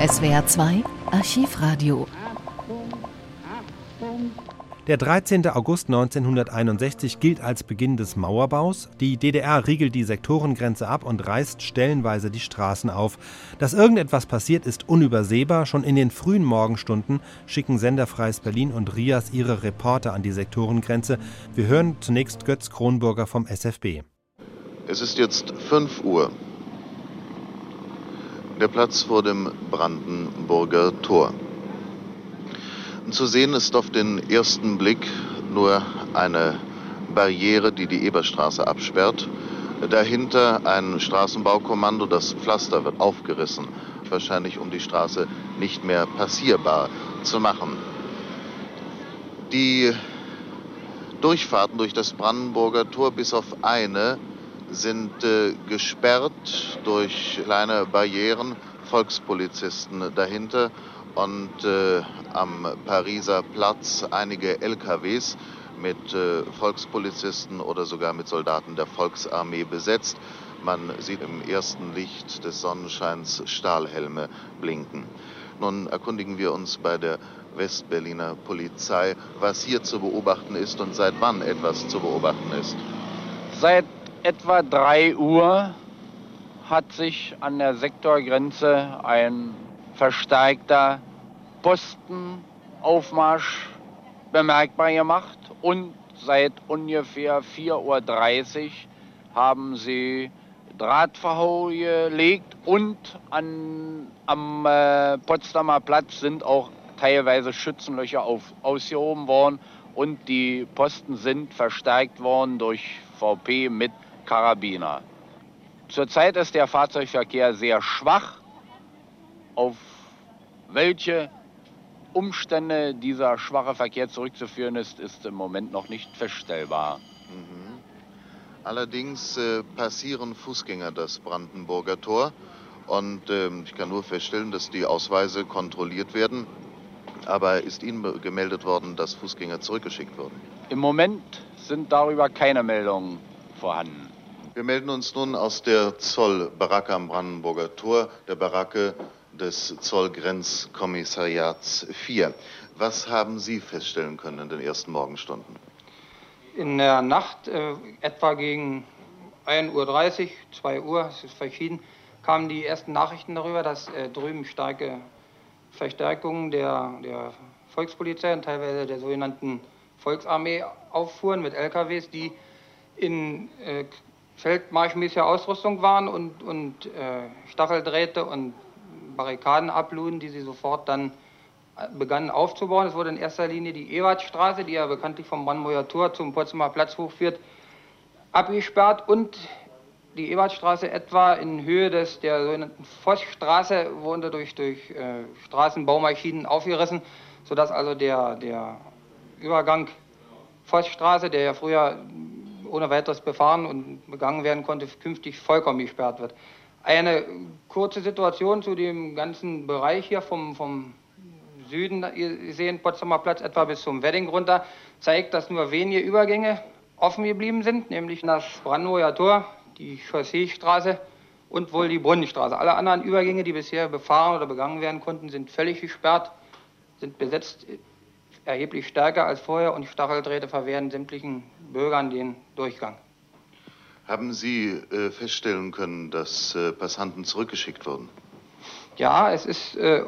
SWR 2 Archivradio. Der 13. August 1961 gilt als Beginn des Mauerbaus. Die DDR riegelt die Sektorengrenze ab und reißt stellenweise die Straßen auf. Dass irgendetwas passiert, ist unübersehbar. Schon in den frühen Morgenstunden schicken Senderfreies Berlin und Rias ihre Reporter an die Sektorengrenze. Wir hören zunächst Götz Kronburger vom SFB. Es ist jetzt 5 Uhr. Der Platz vor dem Brandenburger Tor. Zu sehen ist auf den ersten Blick nur eine Barriere, die die Eberstraße absperrt. Dahinter ein Straßenbaukommando, das Pflaster wird aufgerissen, wahrscheinlich um die Straße nicht mehr passierbar zu machen. Die Durchfahrten durch das Brandenburger Tor bis auf eine sind äh, gesperrt durch kleine Barrieren, Volkspolizisten dahinter und äh, am Pariser Platz einige LKWs mit äh, Volkspolizisten oder sogar mit Soldaten der Volksarmee besetzt. Man sieht im ersten Licht des Sonnenscheins Stahlhelme blinken. Nun erkundigen wir uns bei der Westberliner Polizei, was hier zu beobachten ist und seit wann etwas zu beobachten ist. Seit etwa 3 Uhr hat sich an der Sektorgrenze ein verstärkter Postenaufmarsch bemerkbar gemacht und seit ungefähr 4.30 Uhr haben sie Drahtverhau gelegt und an, am äh, Potsdamer Platz sind auch teilweise Schützenlöcher auf, ausgehoben worden und die Posten sind verstärkt worden durch VP mit Karabiner. Zurzeit ist der Fahrzeugverkehr sehr schwach. Auf welche Umstände dieser schwache Verkehr zurückzuführen ist, ist im Moment noch nicht feststellbar. Mhm. Allerdings äh, passieren Fußgänger das Brandenburger Tor und äh, ich kann nur feststellen, dass die Ausweise kontrolliert werden. Aber ist Ihnen gemeldet worden, dass Fußgänger zurückgeschickt wurden? Im Moment sind darüber keine Meldungen vorhanden. Wir melden uns nun aus der Zollbaracke am Brandenburger Tor, der Baracke des Zollgrenzkommissariats 4. Was haben Sie feststellen können in den ersten Morgenstunden? In der Nacht, äh, etwa gegen 1.30 Uhr, 2 Uhr, es ist verschieden, kamen die ersten Nachrichten darüber, dass äh, drüben starke Verstärkungen der, der Volkspolizei und teilweise der sogenannten Volksarmee auffuhren mit LKWs, die in äh, feldmarschmäßiger Ausrüstung waren und, und äh, Stacheldrähte und Barrikaden abluden, die sie sofort dann äh, begannen aufzubauen. Es wurde in erster Linie die Ewartstraße, die ja bekanntlich vom Brandenburger Tor zum Potsdamer Platz hochführt, abgesperrt und die Ewartstraße etwa in Höhe des, der sogenannten Vossstraße wurde durch, durch äh, Straßenbaumaschinen aufgerissen, sodass also der, der Übergang Vossstraße, der ja früher ohne weiteres befahren und begangen werden konnte, künftig vollkommen gesperrt wird. Eine kurze Situation zu dem ganzen Bereich hier vom, vom Süden, ihr seht Potsdamer Platz etwa bis zum Wedding runter, zeigt, dass nur wenige Übergänge offen geblieben sind, nämlich das Brandenburger Tor, die Chausseestraße und wohl die Brunnenstraße. Alle anderen Übergänge, die bisher befahren oder begangen werden konnten, sind völlig gesperrt, sind besetzt erheblich stärker als vorher und Stacheldrähte verwehren sämtlichen Bürgern den Durchgang. Haben Sie äh, feststellen können, dass äh, Passanten zurückgeschickt wurden? Ja, es ist äh,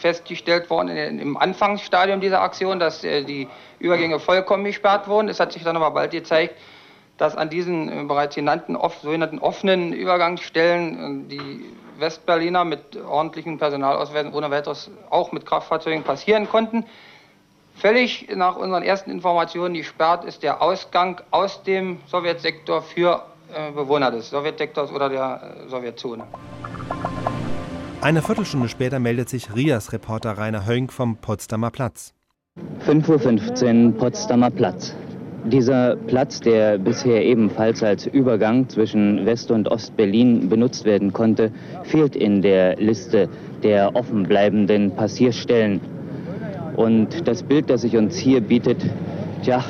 festgestellt worden in, im Anfangsstadium dieser Aktion, dass äh, die Übergänge vollkommen gesperrt wurden. Es hat sich dann aber bald gezeigt, dass an diesen äh, bereits genannten off, sogenannten offenen Übergangsstellen äh, die Westberliner mit ordentlichen Personalausweisen ohne weiteres auch mit Kraftfahrzeugen passieren konnten. Völlig nach unseren ersten Informationen gesperrt ist der Ausgang aus dem Sowjetsektor für äh, Bewohner des Sowjetsektors oder der äh, Sowjetzone. Eine Viertelstunde später meldet sich Rias-Reporter Rainer Hönk vom Potsdamer Platz. 5.15 Uhr Potsdamer Platz. Dieser Platz, der bisher ebenfalls als Übergang zwischen West- und Ostberlin benutzt werden konnte, fehlt in der Liste der offenbleibenden Passierstellen. Und das Bild, das sich uns hier bietet, tja,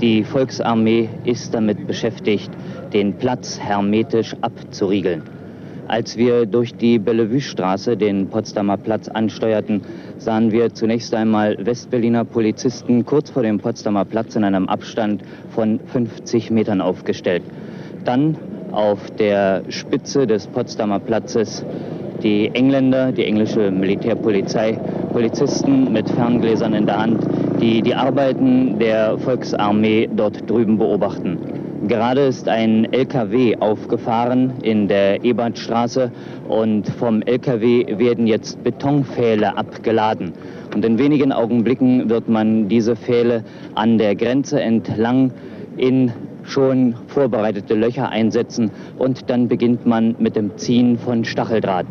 die Volksarmee ist damit beschäftigt, den Platz hermetisch abzuriegeln. Als wir durch die Bellevue-Straße den Potsdamer Platz ansteuerten, sahen wir zunächst einmal Westberliner Polizisten kurz vor dem Potsdamer Platz in einem Abstand von 50 Metern aufgestellt. Dann auf der Spitze des Potsdamer Platzes die Engländer, die englische Militärpolizei, Polizisten mit Ferngläsern in der Hand, die die Arbeiten der Volksarmee dort drüben beobachten. Gerade ist ein LKW aufgefahren in der Ebertstraße und vom LKW werden jetzt Betonpfähle abgeladen. Und in wenigen Augenblicken wird man diese Pfähle an der Grenze entlang in schon vorbereitete Löcher einsetzen und dann beginnt man mit dem Ziehen von Stacheldraht.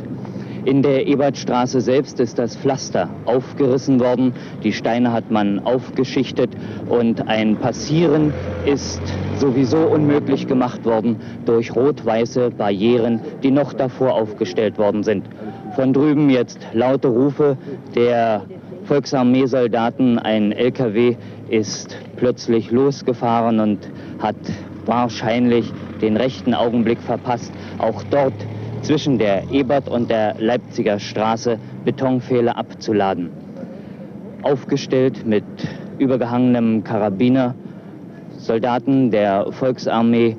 In der Ebertstraße selbst ist das Pflaster aufgerissen worden, die Steine hat man aufgeschichtet und ein Passieren ist sowieso unmöglich gemacht worden durch rot-weiße Barrieren, die noch davor aufgestellt worden sind. Von drüben jetzt laute Rufe der Volksarmeesoldaten, ein LKW ist plötzlich losgefahren und hat wahrscheinlich den rechten Augenblick verpasst, auch dort zwischen der Ebert und der Leipziger Straße Betonpfähle abzuladen. Aufgestellt mit übergehangenem Karabiner, Soldaten der Volksarmee,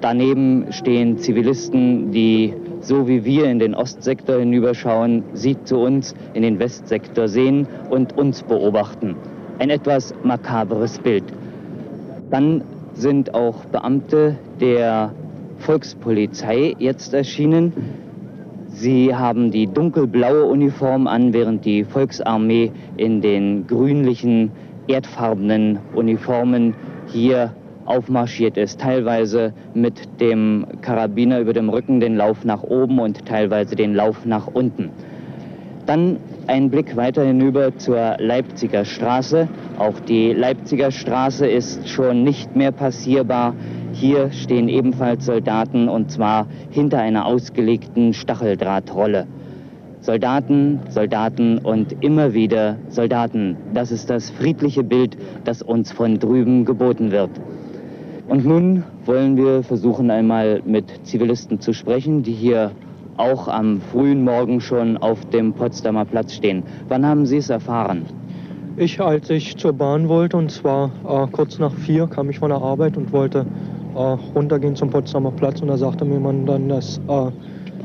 daneben stehen Zivilisten, die so wie wir in den Ostsektor hinüberschauen, sie zu uns in den Westsektor sehen und uns beobachten. Ein etwas makaberes Bild. Dann sind auch Beamte der Volkspolizei jetzt erschienen. Sie haben die dunkelblaue Uniform an, während die Volksarmee in den grünlichen, erdfarbenen Uniformen hier aufmarschiert ist, teilweise mit dem Karabiner über dem Rücken den Lauf nach oben und teilweise den Lauf nach unten. Dann ein Blick weiter hinüber zur Leipziger Straße. Auch die Leipziger Straße ist schon nicht mehr passierbar. Hier stehen ebenfalls Soldaten und zwar hinter einer ausgelegten Stacheldrahtrolle. Soldaten, Soldaten und immer wieder Soldaten. Das ist das friedliche Bild, das uns von drüben geboten wird. Und nun wollen wir versuchen, einmal mit Zivilisten zu sprechen, die hier auch am frühen Morgen schon auf dem Potsdamer Platz stehen. Wann haben Sie es erfahren? Ich, als ich zur Bahn wollte, und zwar äh, kurz nach vier, kam ich von der Arbeit und wollte äh, runtergehen zum Potsdamer Platz. Und da sagte mir man dann, dass äh,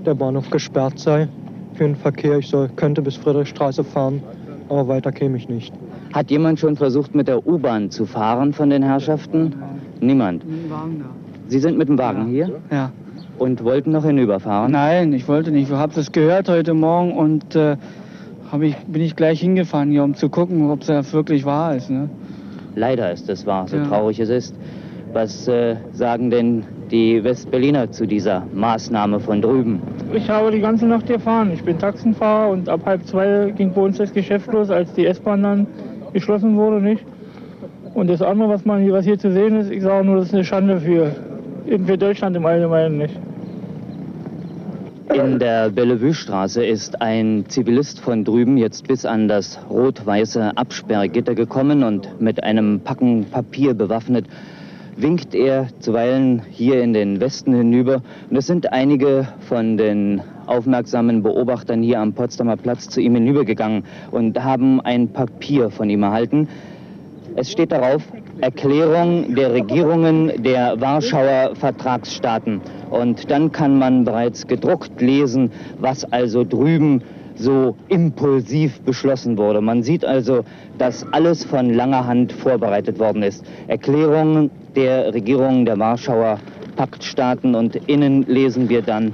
der Bahnhof gesperrt sei für den Verkehr. Ich soll, könnte bis Friedrichstraße fahren, aber weiter käme ich nicht. Hat jemand schon versucht, mit der U-Bahn zu fahren von den Herrschaften? Niemand. Sie sind mit dem Wagen hier? Ja. Und wollten noch hinüberfahren? Nein, ich wollte nicht. Ich habe das gehört heute Morgen und äh, ich, bin ich gleich hingefahren hier, um zu gucken, ob es wirklich wahr ist. Ne? Leider ist es wahr, so ja. traurig es ist. Was äh, sagen denn die Westberliner zu dieser Maßnahme von drüben? Ich habe die ganze Nacht gefahren. Ich bin Taxenfahrer und ab halb zwei ging bei uns das Geschäft los, als die S-Bahn dann geschlossen wurde, nicht? Und das andere, was man hier, was hier zu sehen ist, ich sage nur, das ist eine Schande für, für Deutschland im Allgemeinen nicht. In der Bellevue-Straße ist ein Zivilist von drüben jetzt bis an das rot-weiße Absperrgitter gekommen und mit einem Packen Papier bewaffnet winkt er zuweilen hier in den Westen hinüber. Und es sind einige von den aufmerksamen Beobachtern hier am Potsdamer Platz zu ihm hinübergegangen und haben ein Papier von ihm erhalten. Es steht darauf, Erklärung der Regierungen der Warschauer Vertragsstaaten. Und dann kann man bereits gedruckt lesen, was also drüben so impulsiv beschlossen wurde. Man sieht also, dass alles von langer Hand vorbereitet worden ist. Erklärungen der Regierungen der Warschauer Paktstaaten und innen lesen wir dann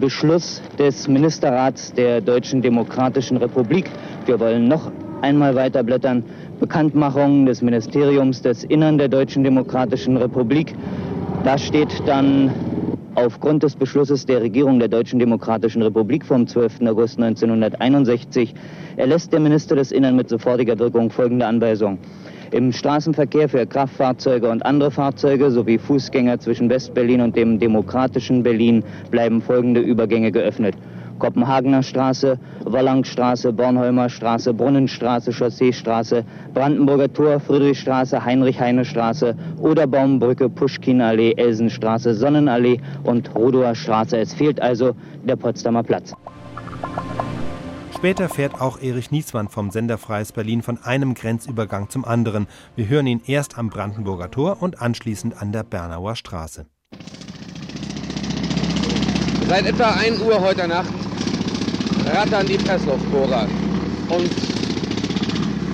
Beschluss des Ministerrats der Deutschen Demokratischen Republik. Wir wollen noch einmal weiterblättern. Bekanntmachung des Ministeriums des Innern der Deutschen Demokratischen Republik. Da steht dann aufgrund des Beschlusses der Regierung der Deutschen Demokratischen Republik vom 12. August 1961 erlässt der Minister des Innern mit sofortiger Wirkung folgende Anweisung. Im Straßenverkehr für Kraftfahrzeuge und andere Fahrzeuge sowie Fußgänger zwischen West-Berlin und dem demokratischen Berlin bleiben folgende Übergänge geöffnet. Kopenhagener Straße, Wollangstraße, Bornholmer Straße, Brunnenstraße, Chausseestraße, Brandenburger Tor, Friedrichstraße, Heinrich-Heine-Straße, Oderbaumbrücke, Puschkinallee, Elsenstraße, Sonnenallee und Rodower Straße. Es fehlt also der Potsdamer Platz. Später fährt auch Erich Niesmann vom Sender Freies Berlin von einem Grenzübergang zum anderen. Wir hören ihn erst am Brandenburger Tor und anschließend an der Bernauer Straße. Seit etwa 1 Uhr heute Nacht rattern die Pressluftbohrer und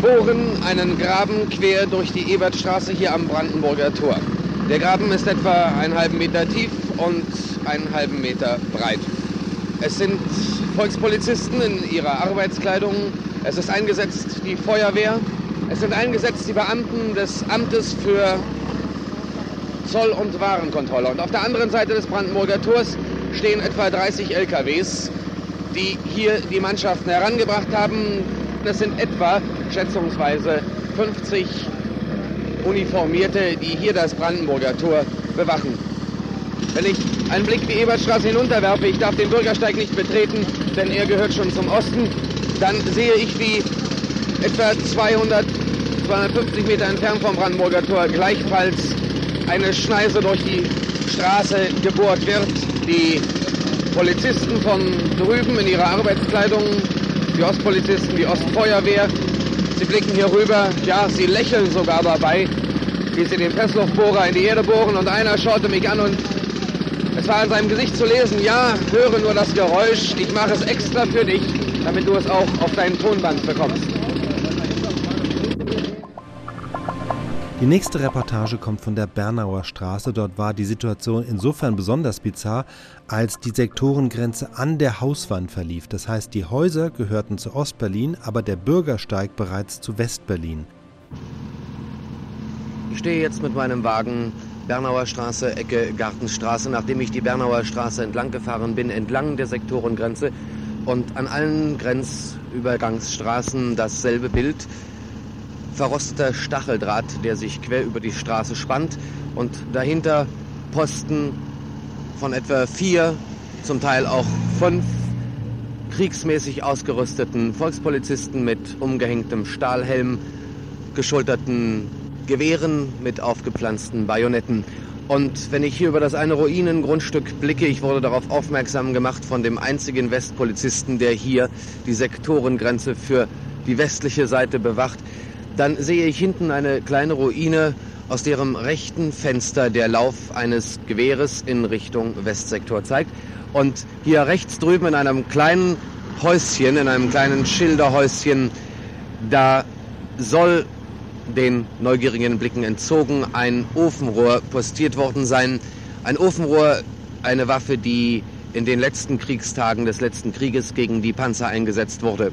bohren einen Graben quer durch die Ebertstraße hier am Brandenburger Tor. Der Graben ist etwa einen halben Meter tief und einen halben Meter breit. Es sind Volkspolizisten in ihrer Arbeitskleidung. Es ist eingesetzt die Feuerwehr. Es sind eingesetzt die Beamten des Amtes für Zoll- und Warenkontrolle. Und auf der anderen Seite des Brandenburger Tors stehen etwa 30 LKWs, die hier die Mannschaften herangebracht haben. Das sind etwa schätzungsweise 50 Uniformierte, die hier das Brandenburger Tor bewachen. Wenn ich einen Blick die Ebertstraße hinunterwerfe, ich darf den Bürgersteig nicht betreten, denn er gehört schon zum Osten, dann sehe ich, wie etwa 200, 250 Meter entfernt vom Brandenburger Tor gleichfalls eine Schneise durch die Straße gebohrt wird. Die Polizisten von drüben in ihrer Arbeitskleidung, die Ostpolizisten, die Ostfeuerwehr, sie blicken hier rüber, ja, sie lächeln sogar dabei, wie sie den Pressluftbohrer in die Erde bohren und einer schaute mich an und es war an seinem Gesicht zu lesen, ja, höre nur das Geräusch, ich mache es extra für dich, damit du es auch auf deinen Tonband bekommst. Die nächste Reportage kommt von der Bernauer Straße. Dort war die Situation insofern besonders bizarr, als die Sektorengrenze an der Hauswand verlief. Das heißt, die Häuser gehörten zu Ostberlin, aber der Bürgersteig bereits zu Westberlin. Ich stehe jetzt mit meinem Wagen Bernauer Straße, Ecke Gartenstraße, nachdem ich die Bernauer Straße entlang gefahren bin, entlang der Sektorengrenze und an allen Grenzübergangsstraßen dasselbe Bild. Verrosteter Stacheldraht, der sich quer über die Straße spannt und dahinter Posten von etwa vier, zum Teil auch fünf kriegsmäßig ausgerüsteten Volkspolizisten mit umgehängtem Stahlhelm, geschulterten Gewehren mit aufgepflanzten Bajonetten. Und wenn ich hier über das eine Ruinengrundstück blicke, ich wurde darauf aufmerksam gemacht von dem einzigen Westpolizisten, der hier die Sektorengrenze für die westliche Seite bewacht, dann sehe ich hinten eine kleine Ruine, aus deren rechten Fenster der Lauf eines Gewehres in Richtung Westsektor zeigt. Und hier rechts drüben in einem kleinen Häuschen, in einem kleinen Schilderhäuschen, da soll den neugierigen Blicken entzogen, ein Ofenrohr postiert worden sein. Ein Ofenrohr, eine Waffe, die in den letzten Kriegstagen des letzten Krieges gegen die Panzer eingesetzt wurde.